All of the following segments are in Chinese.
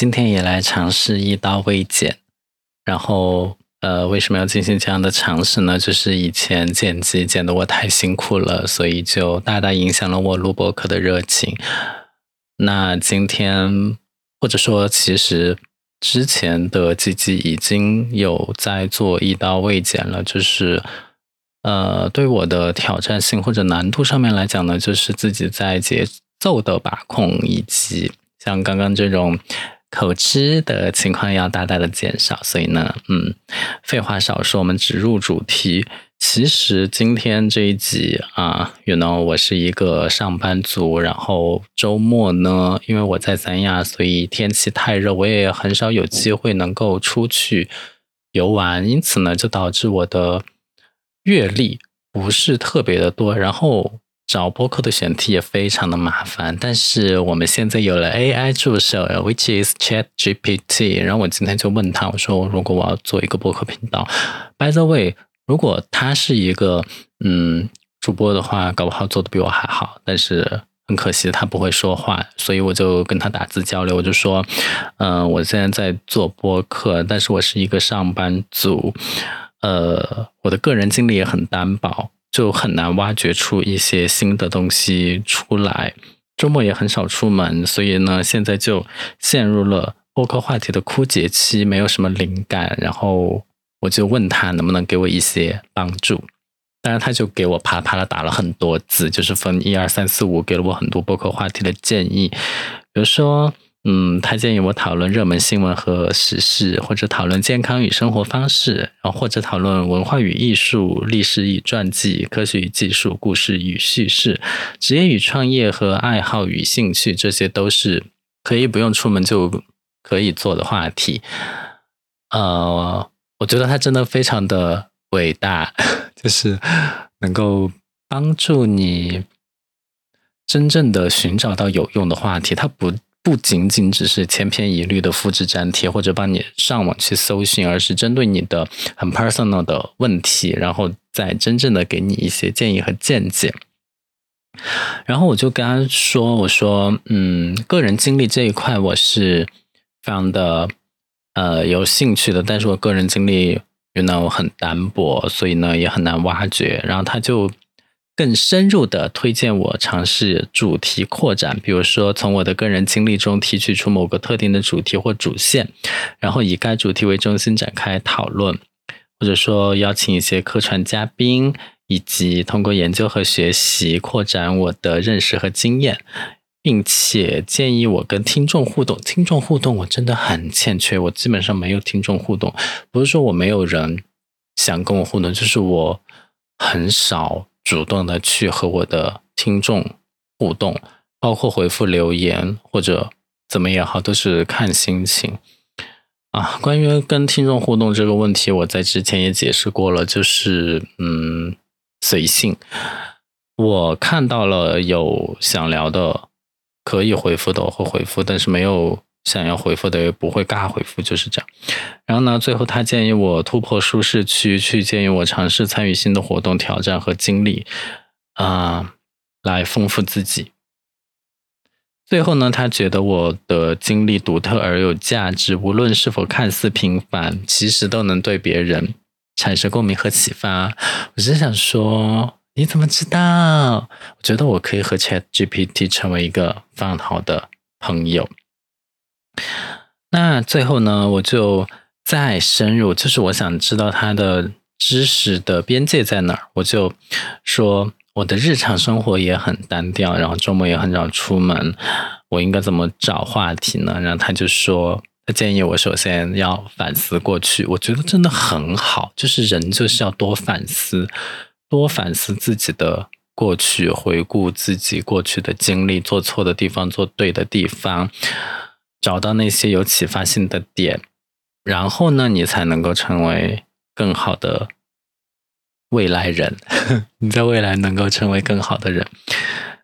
今天也来尝试一刀未剪。然后，呃，为什么要进行这样的尝试呢？就是以前剪辑剪得我太辛苦了，所以就大大影响了我录播课的热情。那今天，或者说，其实之前的几集已经有在做一刀未剪了，就是。呃，对我的挑战性或者难度上面来讲呢，就是自己在节奏的把控，以及像刚刚这种口吃的情况要大大的减少。所以呢，嗯，废话少说，我们直入主题。其实今天这一集啊，you know，我是一个上班族，然后周末呢，因为我在三亚，所以天气太热，我也很少有机会能够出去游玩，因此呢，就导致我的。阅历不是特别的多，然后找播客的选题也非常的麻烦。但是我们现在有了 AI 助手，which is Chat GPT。然后我今天就问他，我说如果我要做一个播客频道，by the way，如果他是一个嗯主播的话，搞不好做的比我还好。但是很可惜他不会说话，所以我就跟他打字交流，我就说，嗯，我现在在做播客，但是我是一个上班族。呃，我的个人经历也很单薄，就很难挖掘出一些新的东西出来。周末也很少出门，所以呢，现在就陷入了播客话题的枯竭期，没有什么灵感。然后我就问他能不能给我一些帮助，当然他就给我啪啪的打了很多字，就是分一二三四五，给了我很多播客话题的建议，比如说。嗯，他建议我讨论热门新闻和时事，或者讨论健康与生活方式，然后或者讨论文化与艺术、历史与传记、科学与技术、故事与叙事、职业与创业和爱好与兴趣，这些都是可以不用出门就可以做的话题。呃，我觉得他真的非常的伟大，就是能够帮助你真正的寻找到有用的话题。他不。不仅仅只是千篇一律的复制粘贴，或者帮你上网去搜寻，而是针对你的很 personal 的问题，然后再真正的给你一些建议和见解。然后我就跟他说：“我说，嗯，个人经历这一块我是非常的呃有兴趣的，但是我个人经历原来我很单薄，所以呢也很难挖掘。”然后他就。更深入的推荐我尝试主题扩展，比如说从我的个人经历中提取出某个特定的主题或主线，然后以该主题为中心展开讨论，或者说邀请一些客串嘉宾，以及通过研究和学习扩展我的认识和经验，并且建议我跟听众互动。听众互动我真的很欠缺，我基本上没有听众互动，不是说我没有人想跟我互动，就是我很少。主动的去和我的听众互动，包括回复留言或者怎么也好，都是看心情啊。关于跟听众互动这个问题，我在之前也解释过了，就是嗯，随性。我看到了有想聊的，可以回复的我会回复，但是没有。想要回复的也不会尬回复，就是这样。然后呢，最后他建议我突破舒适区，去建议我尝试参与新的活动、挑战和经历，啊，来丰富自己。最后呢，他觉得我的经历独特而有价值，无论是否看似平凡，其实都能对别人产生共鸣和启发。我只想说，你怎么知道？我觉得我可以和 Chat GPT 成为一个非常好的朋友。那最后呢，我就再深入，就是我想知道他的知识的边界在哪儿。我就说我的日常生活也很单调，然后周末也很少出门，我应该怎么找话题呢？然后他就说，他建议我首先要反思过去。我觉得真的很好，就是人就是要多反思，多反思自己的过去，回顾自己过去的经历，做错的地方，做对的地方。找到那些有启发性的点，然后呢，你才能够成为更好的未来人。你在未来能够成为更好的人。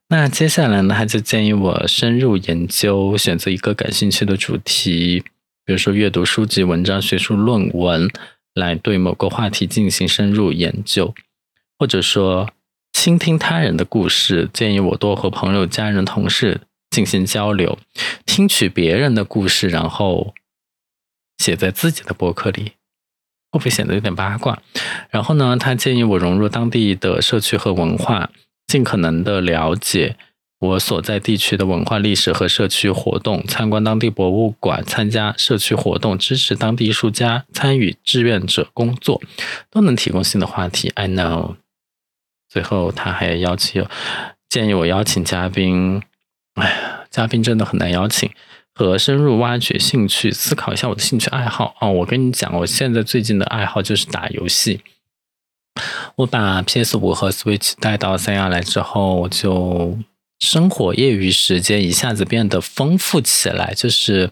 那接下来呢，他就建议我深入研究，选择一个感兴趣的主题，比如说阅读书籍、文章、学术论文，来对某个话题进行深入研究，或者说倾听他人的故事。建议我多和朋友、家人、同事。进行交流，听取别人的故事，然后写在自己的博客里，会不会显得有点八卦？然后呢，他建议我融入当地的社区和文化，尽可能的了解。我所在地区的文化历史和社区活动，参观当地博物馆，参加社区活动，支持当地艺术家，参与志愿者工作，都能提供新的话题。I know。最后，他还邀请，建议我邀请嘉宾。哎呀，嘉宾真的很难邀请，和深入挖掘兴趣，思考一下我的兴趣爱好。哦，我跟你讲，我现在最近的爱好就是打游戏。我把 PS 五和 Switch 带到三亚来之后，我就。生活业余时间一下子变得丰富起来，就是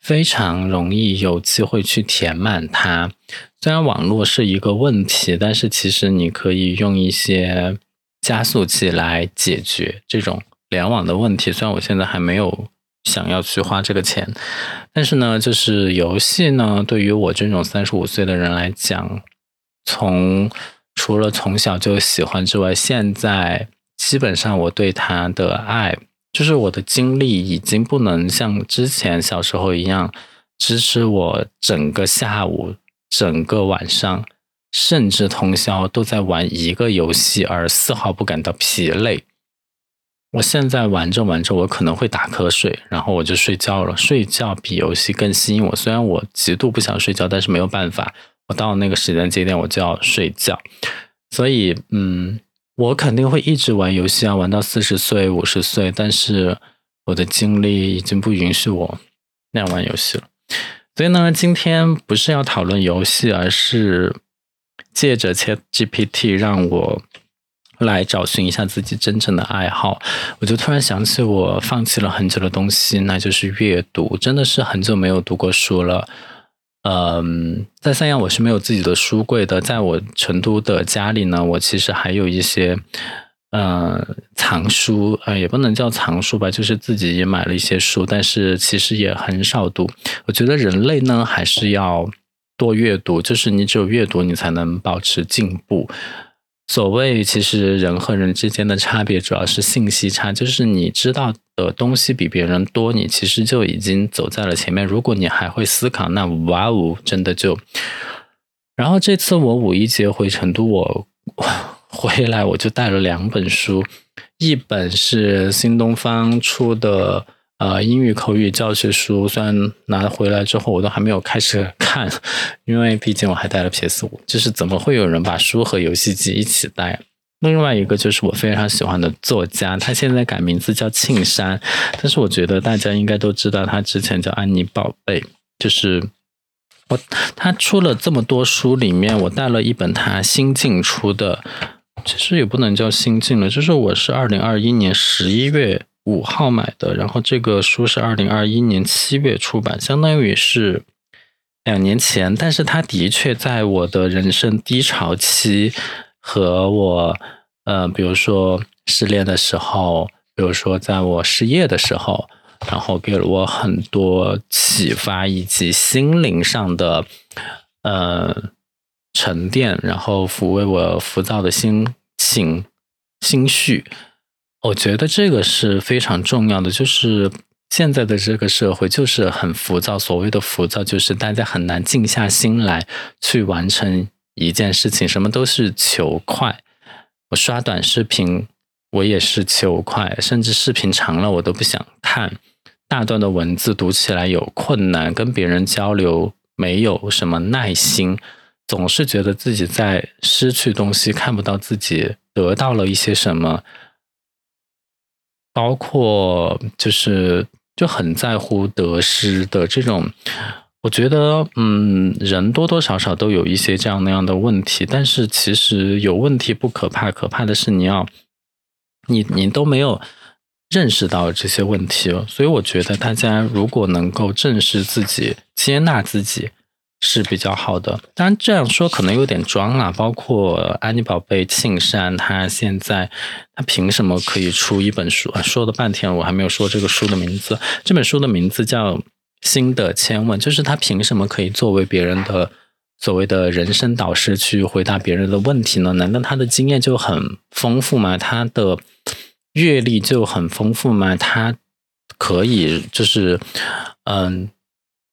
非常容易有机会去填满它。虽然网络是一个问题，但是其实你可以用一些加速器来解决这种联网的问题。虽然我现在还没有想要去花这个钱，但是呢，就是游戏呢，对于我这种三十五岁的人来讲，从除了从小就喜欢之外，现在。基本上我对他的爱，就是我的精力已经不能像之前小时候一样支持我整个下午、整个晚上，甚至通宵都在玩一个游戏，而丝毫不感到疲累。我现在玩着玩着，我可能会打瞌睡，然后我就睡觉了。睡觉比游戏更吸引我。虽然我极度不想睡觉，但是没有办法，我到那个时间节点我就要睡觉。所以，嗯。我肯定会一直玩游戏啊，玩到四十岁、五十岁，但是我的精力已经不允许我那样玩游戏了。所以呢，今天不是要讨论游戏，而是借着 Chat GPT 让我来找寻一下自己真正的爱好。我就突然想起我放弃了很久的东西，那就是阅读，真的是很久没有读过书了。嗯，在三亚我是没有自己的书柜的，在我成都的家里呢，我其实还有一些呃藏书，呃也不能叫藏书吧，就是自己也买了一些书，但是其实也很少读。我觉得人类呢还是要多阅读，就是你只有阅读，你才能保持进步。所谓其实人和人之间的差别，主要是信息差，就是你知道的东西比别人多，你其实就已经走在了前面。如果你还会思考，那哇哦，真的就……然后这次我五一节回成都，我 回来我就带了两本书，一本是新东方出的。呃，英语口语教学书虽然拿回来之后，我都还没有开始看，因为毕竟我还带了 PS 五。就是怎么会有人把书和游戏机一起带？另外一个就是我非常喜欢的作家，他现在改名字叫庆山，但是我觉得大家应该都知道，他之前叫安妮宝贝。就是我他出了这么多书，里面我带了一本他新近出的，其实也不能叫新近了，就是我是二零二一年十一月。五号买的，然后这个书是二零二一年七月出版，相当于是两年前。但是它的确在我的人生低潮期和我呃，比如说失恋的时候，比如说在我失业的时候，然后给了我很多启发以及心灵上的呃沉淀，然后抚慰我浮躁的心情心绪。我觉得这个是非常重要的，就是现在的这个社会就是很浮躁。所谓的浮躁，就是大家很难静下心来去完成一件事情，什么都是求快。我刷短视频，我也是求快，甚至视频长了我都不想看。大段的文字读起来有困难，跟别人交流没有什么耐心，总是觉得自己在失去东西，看不到自己得到了一些什么。包括就是就很在乎得失的这种，我觉得嗯，人多多少少都有一些这样那样的问题，但是其实有问题不可怕，可怕的是你要你你都没有认识到这些问题。所以我觉得大家如果能够正视自己，接纳自己。是比较好的，当然这样说可能有点装啊。包括安妮宝贝庆山，他现在他凭什么可以出一本书啊？说了半天，我还没有说这个书的名字。这本书的名字叫《新的千问》，就是他凭什么可以作为别人的所谓的人生导师去回答别人的问题呢？难道他的经验就很丰富吗？他的阅历就很丰富吗？他可以就是嗯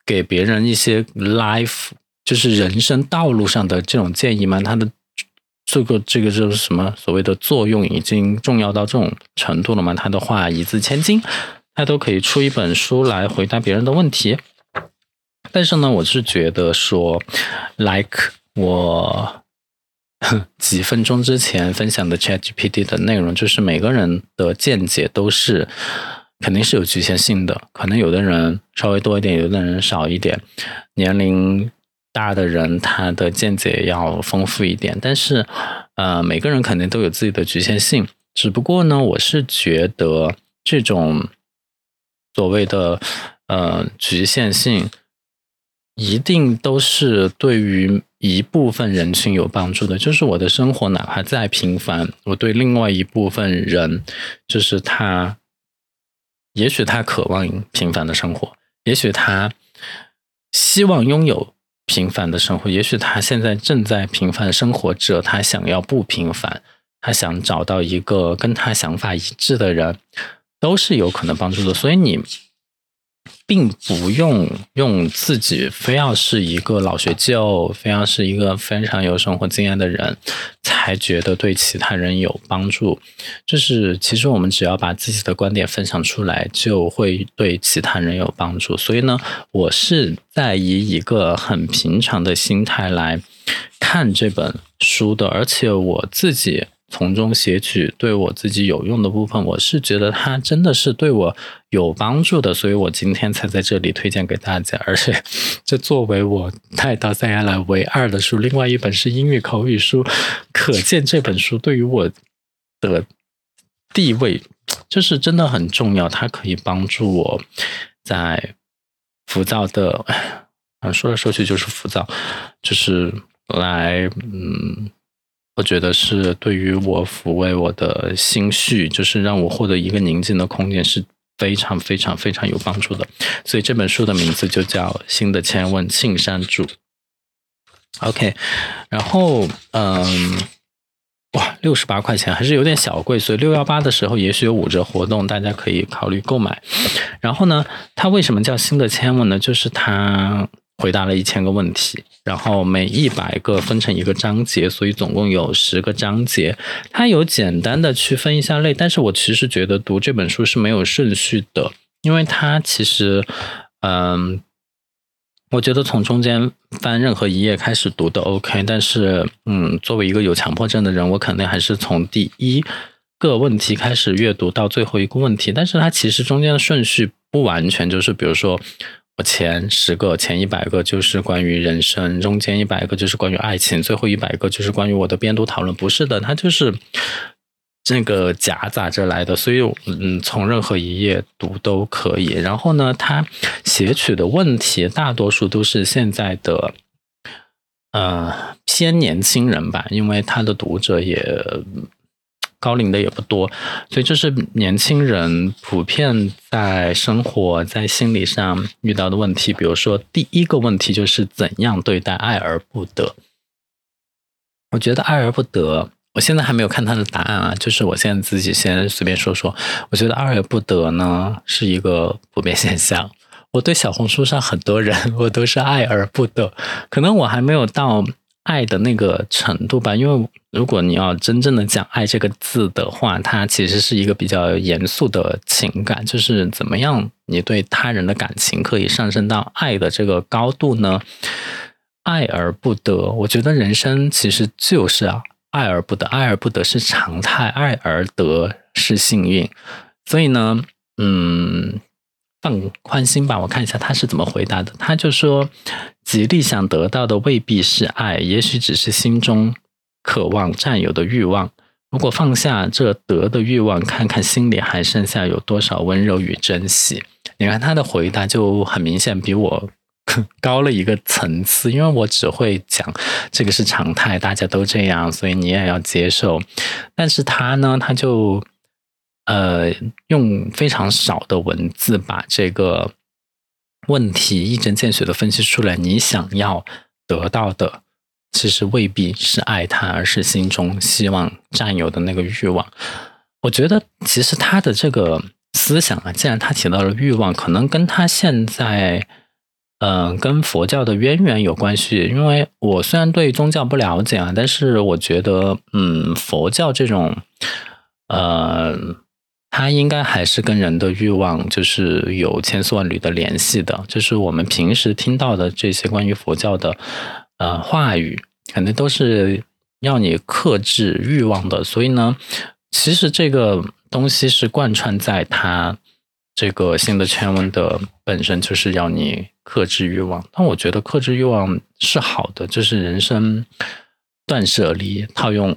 给别人一些 life 就是人生道路上的这种建议吗？他的这个这个就是什么所谓的作用已经重要到这种程度了吗？他的话一字千金，他都可以出一本书来回答别人的问题。但是呢，我是觉得说，like 我 几分钟之前分享的 ChatGPT 的内容，就是每个人的见解都是肯定是有局限性的，可能有的人稍微多一点，有的人少一点，年龄大的人他的见解要丰富一点，但是呃，每个人肯定都有自己的局限性，只不过呢，我是觉得这种所谓的呃局限性。一定都是对于一部分人群有帮助的。就是我的生活哪怕再平凡，我对另外一部分人，就是他，也许他渴望平凡的生活，也许他希望拥有平凡的生活，也许他现在正在平凡生活着，他想要不平凡，他想找到一个跟他想法一致的人，都是有可能帮助的。所以你。并不用用自己非要是一个老学究，非要是一个非常有生活经验的人，才觉得对其他人有帮助。就是其实我们只要把自己的观点分享出来，就会对其他人有帮助。所以呢，我是在以一个很平常的心态来看这本书的，而且我自己。从中写取对我自己有用的部分，我是觉得它真的是对我有帮助的，所以我今天才在这里推荐给大家。而且，这作为我带到塞亚来唯二的书，另外一本是英语口语书，可见这本书对于我的地位就是真的很重要。它可以帮助我在浮躁的，啊，说来说去就是浮躁，就是来嗯。我觉得是对于我抚慰我的心绪，就是让我获得一个宁静的空间，是非常非常非常有帮助的。所以这本书的名字就叫《新的千问庆山主》。OK，然后嗯，哇，六十八块钱还是有点小贵，所以六幺八的时候也许有五折活动，大家可以考虑购买。然后呢，它为什么叫新的千问呢？就是它。回答了一千个问题，然后每一百个分成一个章节，所以总共有十个章节。它有简单的区分一下类，但是我其实觉得读这本书是没有顺序的，因为它其实，嗯，我觉得从中间翻任何一页开始读都 OK，但是，嗯，作为一个有强迫症的人，我肯定还是从第一个问题开始阅读到最后一个问题，但是它其实中间的顺序不完全就是，比如说。我前十个、前一百个就是关于人生，中间一百个就是关于爱情，最后一百个就是关于我的边读讨论。不是的，它就是这个夹杂着来的，所以嗯，从任何一页读都可以。然后呢，他写取的问题大多数都是现在的呃偏年轻人吧，因为他的读者也。高龄的也不多，所以这是年轻人普遍在生活在心理上遇到的问题。比如说，第一个问题就是怎样对待爱而不得。我觉得爱而不得，我现在还没有看他的答案啊，就是我现在自己先随便说说。我觉得爱而不得呢是一个普遍现象。我对小红书上很多人，我都是爱而不得，可能我还没有到。爱的那个程度吧，因为如果你要真正的讲爱这个字的话，它其实是一个比较严肃的情感，就是怎么样你对他人的感情可以上升到爱的这个高度呢？爱而不得，我觉得人生其实就是啊，爱而不得，爱而不得是常态，爱而得是幸运，所以呢，嗯。放宽心吧，我看一下他是怎么回答的。他就说，极力想得到的未必是爱，也许只是心中渴望占有的欲望。如果放下这得的欲望，看看心里还剩下有多少温柔与珍惜。你看他的回答就很明显比我高了一个层次，因为我只会讲这个是常态，大家都这样，所以你也要接受。但是他呢，他就。呃，用非常少的文字把这个问题一针见血的分析出来。你想要得到的，其实未必是爱他，而是心中希望占有的那个欲望。我觉得，其实他的这个思想啊，既然他提到了欲望，可能跟他现在，嗯，跟佛教的渊源有关系。因为我虽然对宗教不了解啊，但是我觉得，嗯，佛教这种，呃，它应该还是跟人的欲望就是有千丝万缕的联系的。就是我们平时听到的这些关于佛教的，呃，话语，肯定都是要你克制欲望的。所以呢，其实这个。东西是贯穿在它这个新的圈文的本身，就是要你克制欲望。但我觉得克制欲望是好的，就是人生断舍离。套用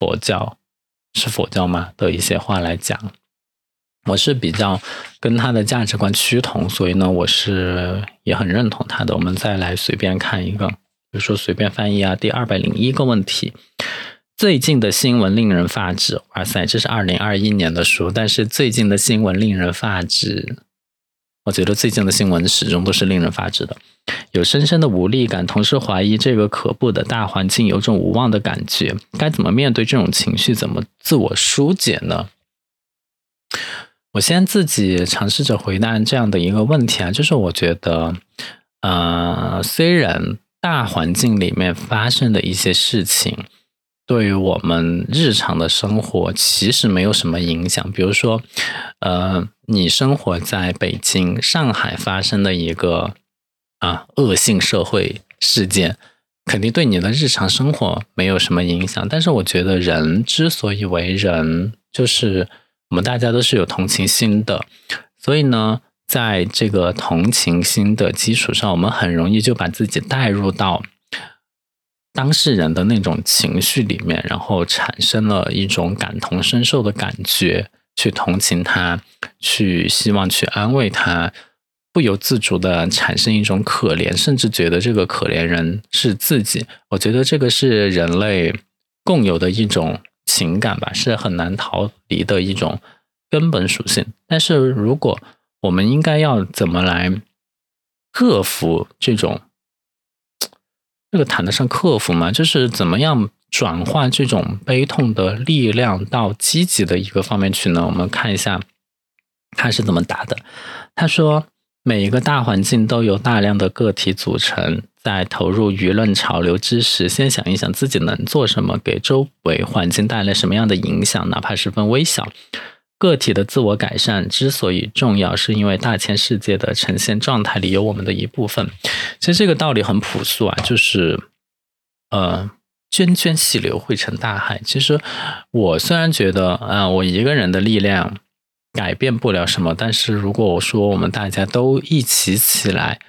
佛教是佛教吗的一些话来讲，我是比较跟他的价值观趋同，所以呢，我是也很认同他的。我们再来随便看一个，比如说随便翻译啊，第二百零一个问题。最近的新闻令人发指，哇塞，这是二零二一年的书，但是最近的新闻令人发指。我觉得最近的新闻始终都是令人发指的，有深深的无力感，同时怀疑这个可怖的大环境，有种无望的感觉。该怎么面对这种情绪？怎么自我疏解呢？我先自己尝试着回答这样的一个问题啊，就是我觉得，呃，虽然大环境里面发生的一些事情。对于我们日常的生活其实没有什么影响。比如说，呃，你生活在北京、上海发生的一个啊恶性社会事件，肯定对你的日常生活没有什么影响。但是，我觉得人之所以为人，就是我们大家都是有同情心的。所以呢，在这个同情心的基础上，我们很容易就把自己带入到。当事人的那种情绪里面，然后产生了一种感同身受的感觉，去同情他，去希望去安慰他，不由自主的产生一种可怜，甚至觉得这个可怜人是自己。我觉得这个是人类共有的一种情感吧，是很难逃离的一种根本属性。但是，如果我们应该要怎么来克服这种？这个谈得上克服吗？就是怎么样转化这种悲痛的力量到积极的一个方面去呢？我们看一下他是怎么答的。他说：“每一个大环境都由大量的个体组成，在投入舆论潮流之时，先想一想自己能做什么，给周围环境带来什么样的影响，哪怕十分微小。”个体的自我改善之所以重要，是因为大千世界的呈现状态里有我们的一部分。其实这个道理很朴素啊，就是呃，涓涓细流汇成大海。其实我虽然觉得啊，我一个人的力量改变不了什么，但是如果我说我们大家都一起起来，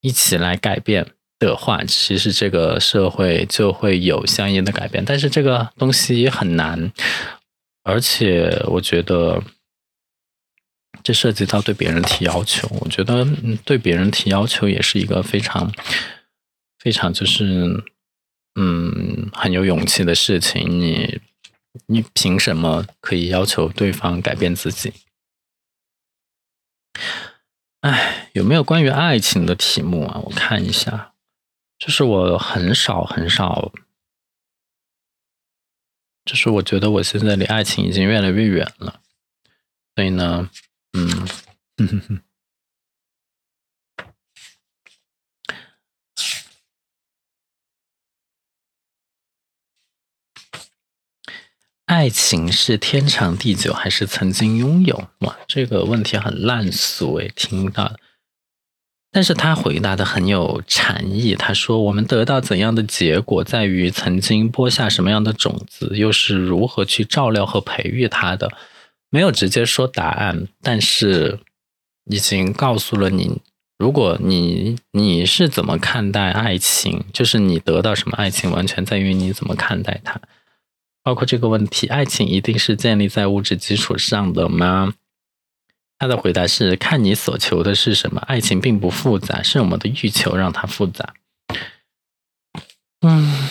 一起来改变的话，其实这个社会就会有相应的改变。但是这个东西很难。而且我觉得，这涉及到对别人提要求。我觉得对别人提要求也是一个非常、非常就是嗯很有勇气的事情。你你凭什么可以要求对方改变自己？哎，有没有关于爱情的题目啊？我看一下，就是我很少很少。就是我觉得我现在离爱情已经越来越远了，所以呢，嗯嗯哼哼，爱情是天长地久还是曾经拥有？哇，这个问题很烂俗诶，听到。但是他回答的很有禅意。他说：“我们得到怎样的结果，在于曾经播下什么样的种子，又是如何去照料和培育它的。”没有直接说答案，但是已经告诉了你：如果你你是怎么看待爱情，就是你得到什么爱情，完全在于你怎么看待它。包括这个问题：爱情一定是建立在物质基础上的吗？他的回答是：看你所求的是什么。爱情并不复杂，是我们的欲求让它复杂。嗯，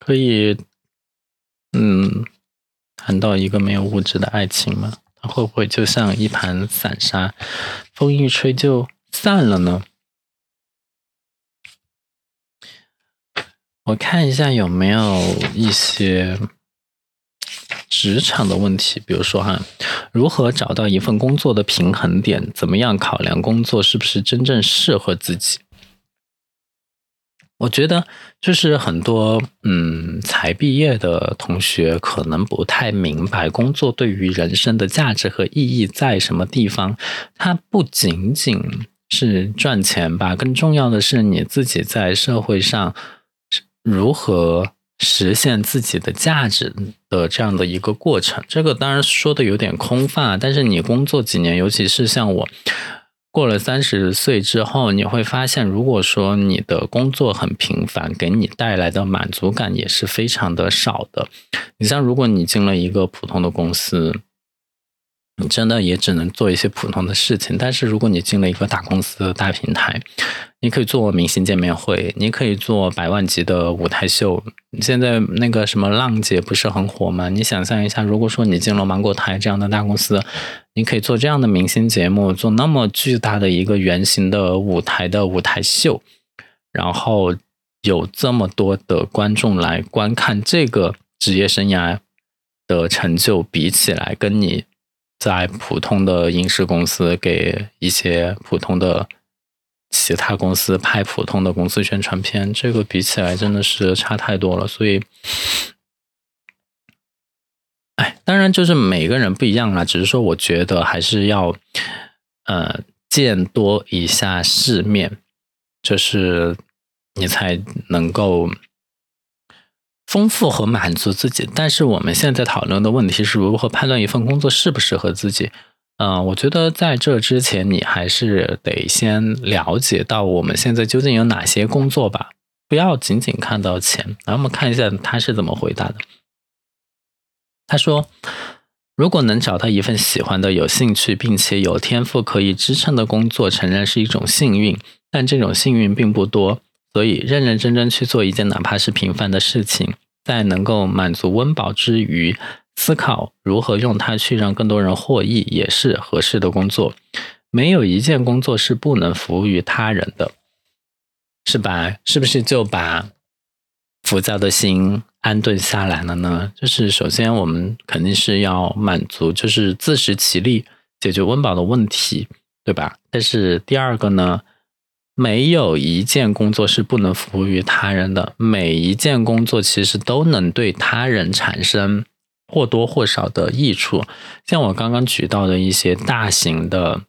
可以，嗯，谈到一个没有物质的爱情吗？它会不会就像一盘散沙，风一吹就散了呢？我看一下有没有一些职场的问题，比如说哈，如何找到一份工作的平衡点？怎么样考量工作是不是真正适合自己？我觉得就是很多嗯才毕业的同学可能不太明白工作对于人生的价值和意义在什么地方。它不仅仅是赚钱吧，更重要的是你自己在社会上如何实现自己的价值的这样的一个过程。这个当然说的有点空泛，但是你工作几年，尤其是像我。过了三十岁之后，你会发现，如果说你的工作很平凡，给你带来的满足感也是非常的少的。你像，如果你进了一个普通的公司。你真的也只能做一些普通的事情，但是如果你进了一个大公司大平台，你可以做明星见面会，你可以做百万级的舞台秀。现在那个什么浪姐不是很火吗？你想象一下，如果说你进了芒果台这样的大公司，你可以做这样的明星节目，做那么巨大的一个圆形的舞台的舞台秀，然后有这么多的观众来观看这个职业生涯的成就，比起来跟你。在普通的影视公司给一些普通的其他公司拍普通的公司宣传片，这个比起来真的是差太多了。所以，哎，当然就是每个人不一样啦，只是说我觉得还是要呃见多一下世面，就是你才能够。丰富和满足自己，但是我们现在讨论的问题是如何判断一份工作适不适合自己。嗯，我觉得在这之前，你还是得先了解到我们现在究竟有哪些工作吧，不要仅仅看到钱。来，我们看一下他是怎么回答的。他说：“如果能找到一份喜欢的、有兴趣并且有天赋可以支撑的工作，承认是一种幸运，但这种幸运并不多。”所以，认认真真去做一件哪怕是平凡的事情，在能够满足温饱之余，思考如何用它去让更多人获益，也是合适的工作。没有一件工作是不能服务于他人的，是吧？是不是就把浮躁的心安顿下来了呢？就是首先，我们肯定是要满足，就是自食其力，解决温饱的问题，对吧？但是第二个呢？没有一件工作是不能服务于他人的，每一件工作其实都能对他人产生或多或少的益处。像我刚刚举到的一些大型的、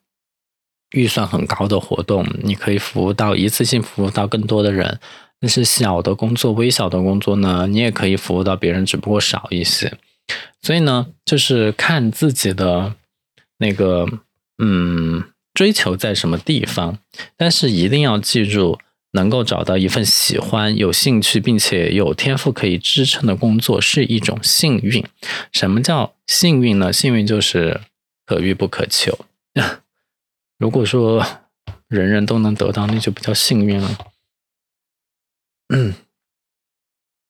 预算很高的活动，你可以服务到一次性服务到更多的人。但是小的工作、微小的工作呢，你也可以服务到别人，只不过少一些。所以呢，就是看自己的那个，嗯。追求在什么地方？但是一定要记住，能够找到一份喜欢、有兴趣并且有天赋可以支撑的工作是一种幸运。什么叫幸运呢？幸运就是可遇不可求。如果说人人都能得到，那就不叫幸运了。嗯，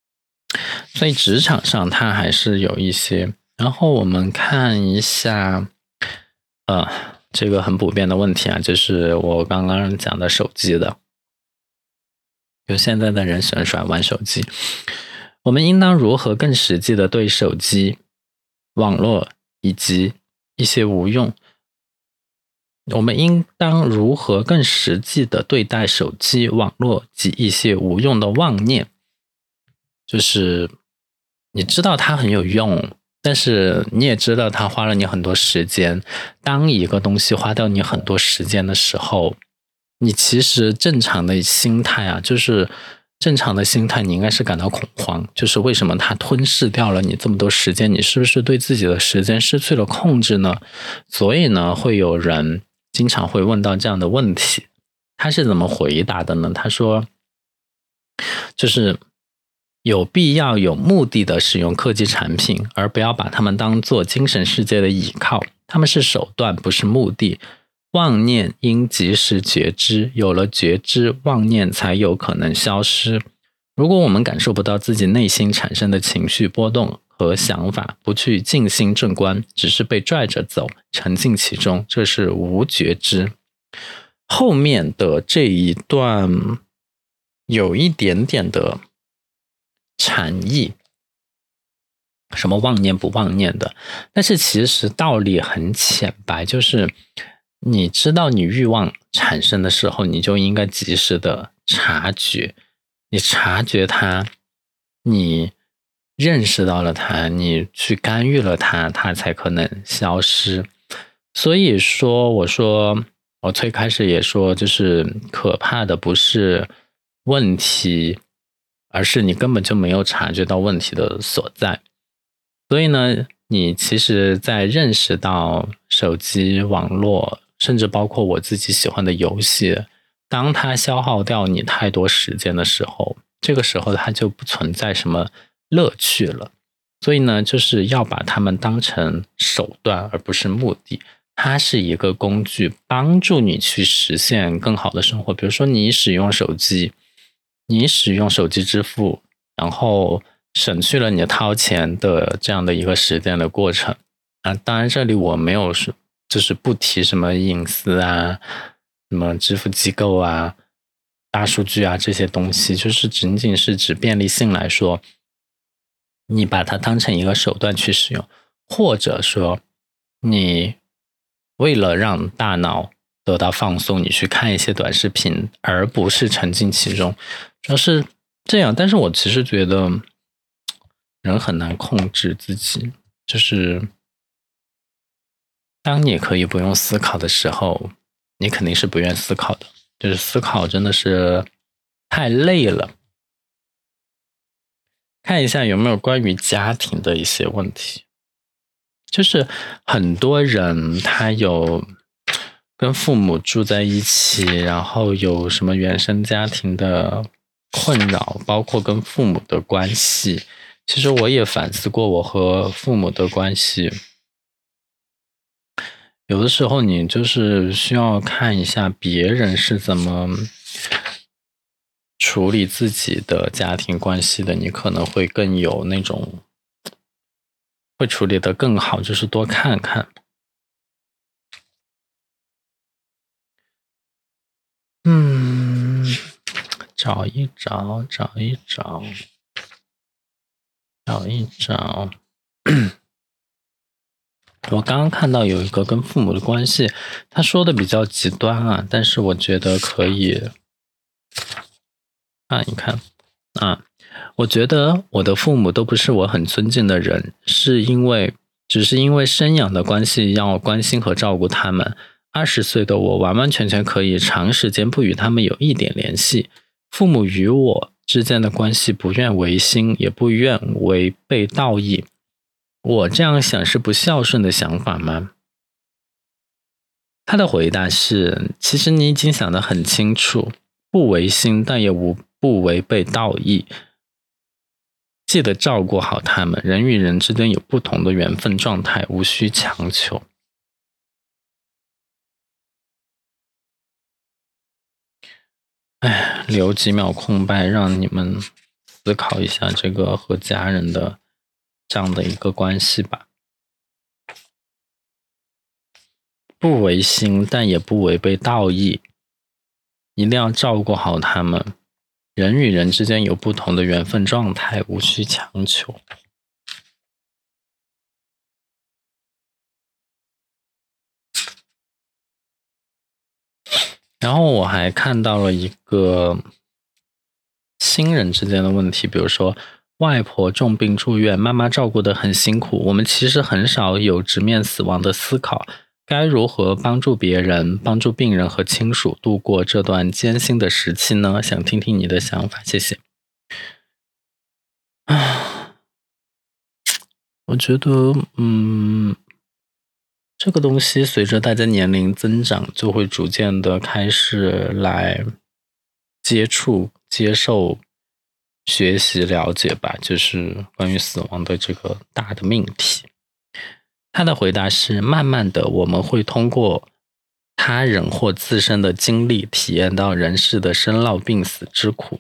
所以职场上它还是有一些。然后我们看一下，呃。这个很普遍的问题啊，就是我刚刚讲的手机的，就现在的人喜欢耍玩手机。我们应当如何更实际的对手机、网络以及一些无用？我们应当如何更实际的对待手机、网络及一些无用的妄念？就是你知道它很有用。但是你也知道，他花了你很多时间。当一个东西花掉你很多时间的时候，你其实正常的心态啊，就是正常的心态，你应该是感到恐慌。就是为什么它吞噬掉了你这么多时间？你是不是对自己的时间失去了控制呢？所以呢，会有人经常会问到这样的问题。他是怎么回答的呢？他说，就是。有必要有目的的使用科技产品，而不要把它们当做精神世界的依靠。他们是手段，不是目的。妄念应及时觉知，有了觉知，妄念才有可能消失。如果我们感受不到自己内心产生的情绪波动和想法，不去静心正观，只是被拽着走，沉浸其中，这是无觉知。后面的这一段有一点点的。禅意，什么妄念不妄念的。但是其实道理很浅白，就是你知道你欲望产生的时候，你就应该及时的察觉，你察觉它，你认识到了它，你去干预了它，它才可能消失。所以说，我说。我最开始也说，就是可怕的不是问题，而是你根本就没有察觉到问题的所在。所以呢，你其实，在认识到手机网络，甚至包括我自己喜欢的游戏，当它消耗掉你太多时间的时候，这个时候它就不存在什么乐趣了。所以呢，就是要把它们当成手段，而不是目的。它是一个工具，帮助你去实现更好的生活。比如说，你使用手机，你使用手机支付，然后省去了你掏钱的这样的一个时间的过程啊。当然，这里我没有说就是不提什么隐私啊、什么支付机构啊、大数据啊这些东西，就是仅仅是指便利性来说，你把它当成一个手段去使用，或者说你。为了让大脑得到放松，你去看一些短视频，而不是沉浸其中，主要是这样。但是我其实觉得人很难控制自己，就是当你可以不用思考的时候，你肯定是不愿思考的。就是思考真的是太累了。看一下有没有关于家庭的一些问题。就是很多人他有跟父母住在一起，然后有什么原生家庭的困扰，包括跟父母的关系。其实我也反思过我和父母的关系，有的时候你就是需要看一下别人是怎么处理自己的家庭关系的，你可能会更有那种。会处理的更好，就是多看看。嗯，找一找，找一找，找一找。我刚刚看到有一个跟父母的关系，他说的比较极端啊，但是我觉得可以看一看啊。我觉得我的父母都不是我很尊敬的人，是因为只是因为生养的关系让我关心和照顾他们。二十岁的我完完全全可以长时间不与他们有一点联系。父母与我之间的关系不愿违心，也不愿违背道义。我这样想是不孝顺的想法吗？他的回答是：其实你已经想得很清楚，不违心，但也无不违背道义。记得照顾好他们。人与人之间有不同的缘分状态，无需强求。哎，留几秒空白，让你们思考一下这个和家人的这样的一个关系吧。不违心，但也不违背道义，一定要照顾好他们。人与人之间有不同的缘分状态，无需强求。然后我还看到了一个亲人之间的问题，比如说外婆重病住院，妈妈照顾的很辛苦，我们其实很少有直面死亡的思考。该如何帮助别人、帮助病人和亲属度过这段艰辛的时期呢？想听听你的想法，谢谢。啊，我觉得，嗯，这个东西随着大家年龄增长，就会逐渐的开始来接触、接受、学习、了解吧，就是关于死亡的这个大的命题。他的回答是：慢慢的，我们会通过他人或自身的经历，体验到人世的生老病死之苦。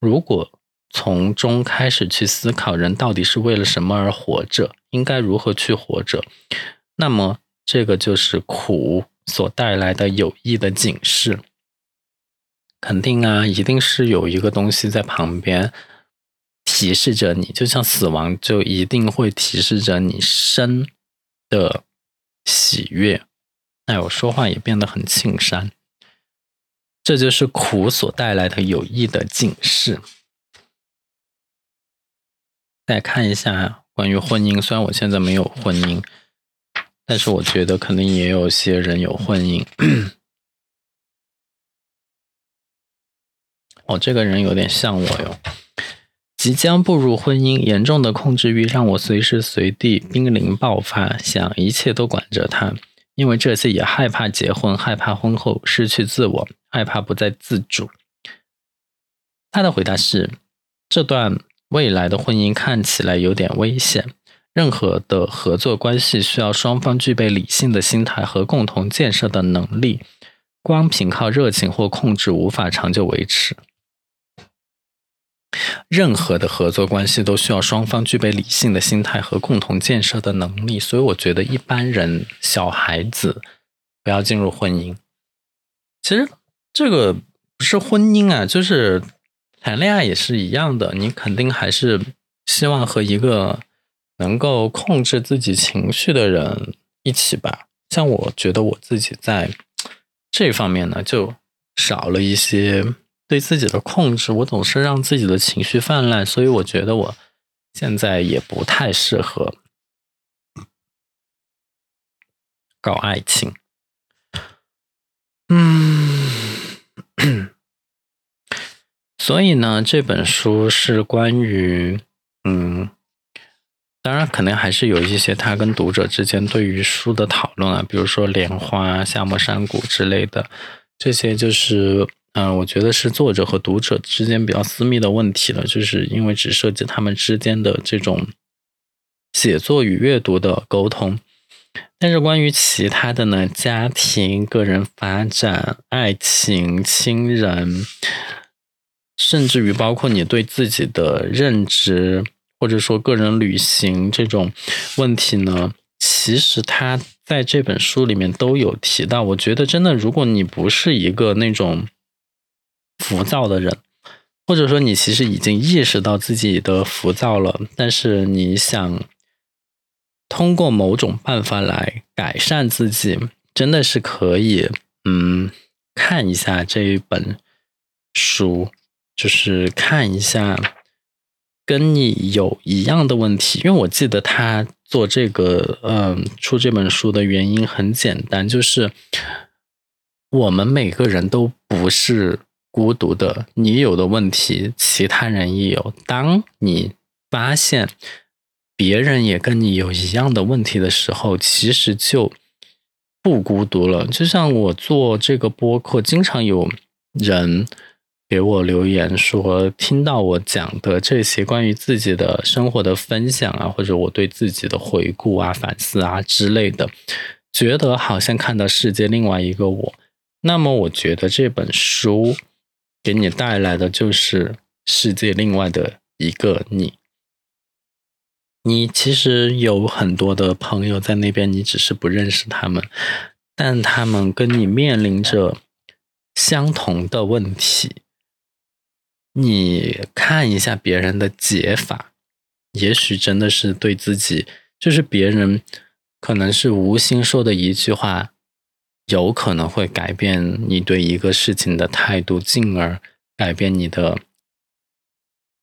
如果从中开始去思考，人到底是为了什么而活着，应该如何去活着，那么这个就是苦所带来的有益的警示。肯定啊，一定是有一个东西在旁边。提示着你，就像死亡就一定会提示着你生的喜悦。哎，我说话也变得很轻山，这就是苦所带来的有益的警示。再看一下关于婚姻，虽然我现在没有婚姻，但是我觉得肯定也有些人有婚姻。哦，这个人有点像我哟。即将步入婚姻，严重的控制欲让我随时随地濒临爆发，想一切都管着他。因为这些也害怕结婚，害怕婚后失去自我，害怕不再自主。他的回答是：这段未来的婚姻看起来有点危险。任何的合作关系需要双方具备理性的心态和共同建设的能力，光凭靠热情或控制无法长久维持。任何的合作关系都需要双方具备理性的心态和共同建设的能力，所以我觉得一般人、小孩子不要进入婚姻。其实这个不是婚姻啊，就是谈恋爱也是一样的，你肯定还是希望和一个能够控制自己情绪的人一起吧。像我觉得我自己在这方面呢，就少了一些。对自己的控制，我总是让自己的情绪泛滥，所以我觉得我现在也不太适合搞爱情。嗯，所以呢，这本书是关于，嗯，当然肯定还是有一些他跟读者之间对于书的讨论啊，比如说莲花、夏目山谷之类的，这些就是。嗯，我觉得是作者和读者之间比较私密的问题了，就是因为只涉及他们之间的这种写作与阅读的沟通。但是关于其他的呢，家庭、个人发展、爱情、亲人，甚至于包括你对自己的认知，或者说个人旅行这种问题呢，其实他在这本书里面都有提到。我觉得真的，如果你不是一个那种。浮躁的人，或者说你其实已经意识到自己的浮躁了，但是你想通过某种办法来改善自己，真的是可以，嗯，看一下这一本书，就是看一下跟你有一样的问题，因为我记得他做这个，嗯，出这本书的原因很简单，就是我们每个人都不是。孤独的，你有的问题，其他人也有。当你发现别人也跟你有一样的问题的时候，其实就不孤独了。就像我做这个播客，经常有人给我留言说，听到我讲的这些关于自己的生活的分享啊，或者我对自己的回顾啊、反思啊之类的，觉得好像看到世界另外一个我。那么，我觉得这本书。给你带来的就是世界另外的一个你。你其实有很多的朋友在那边，你只是不认识他们，但他们跟你面临着相同的问题。你看一下别人的解法，也许真的是对自己，就是别人可能是无心说的一句话。有可能会改变你对一个事情的态度，进而改变你的，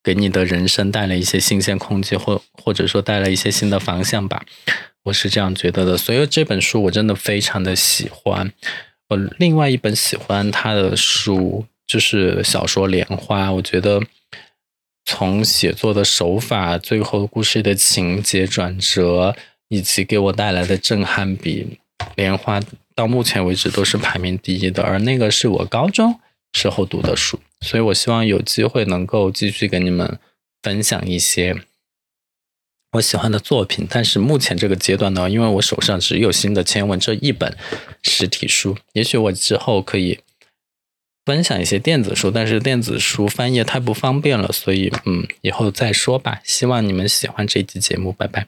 给你的人生带来一些新鲜空气，或或者说带来一些新的方向吧。我是这样觉得的。所以这本书我真的非常的喜欢。我另外一本喜欢他的书就是小说《莲花》，我觉得从写作的手法、最后故事的情节转折，以及给我带来的震撼，比《莲花》。到目前为止都是排名第一的，而那个是我高中时候读的书，所以我希望有机会能够继续跟你们分享一些我喜欢的作品。但是目前这个阶段呢，因为我手上只有新的千文这一本实体书，也许我之后可以分享一些电子书，但是电子书翻页太不方便了，所以嗯，以后再说吧。希望你们喜欢这期节目，拜拜。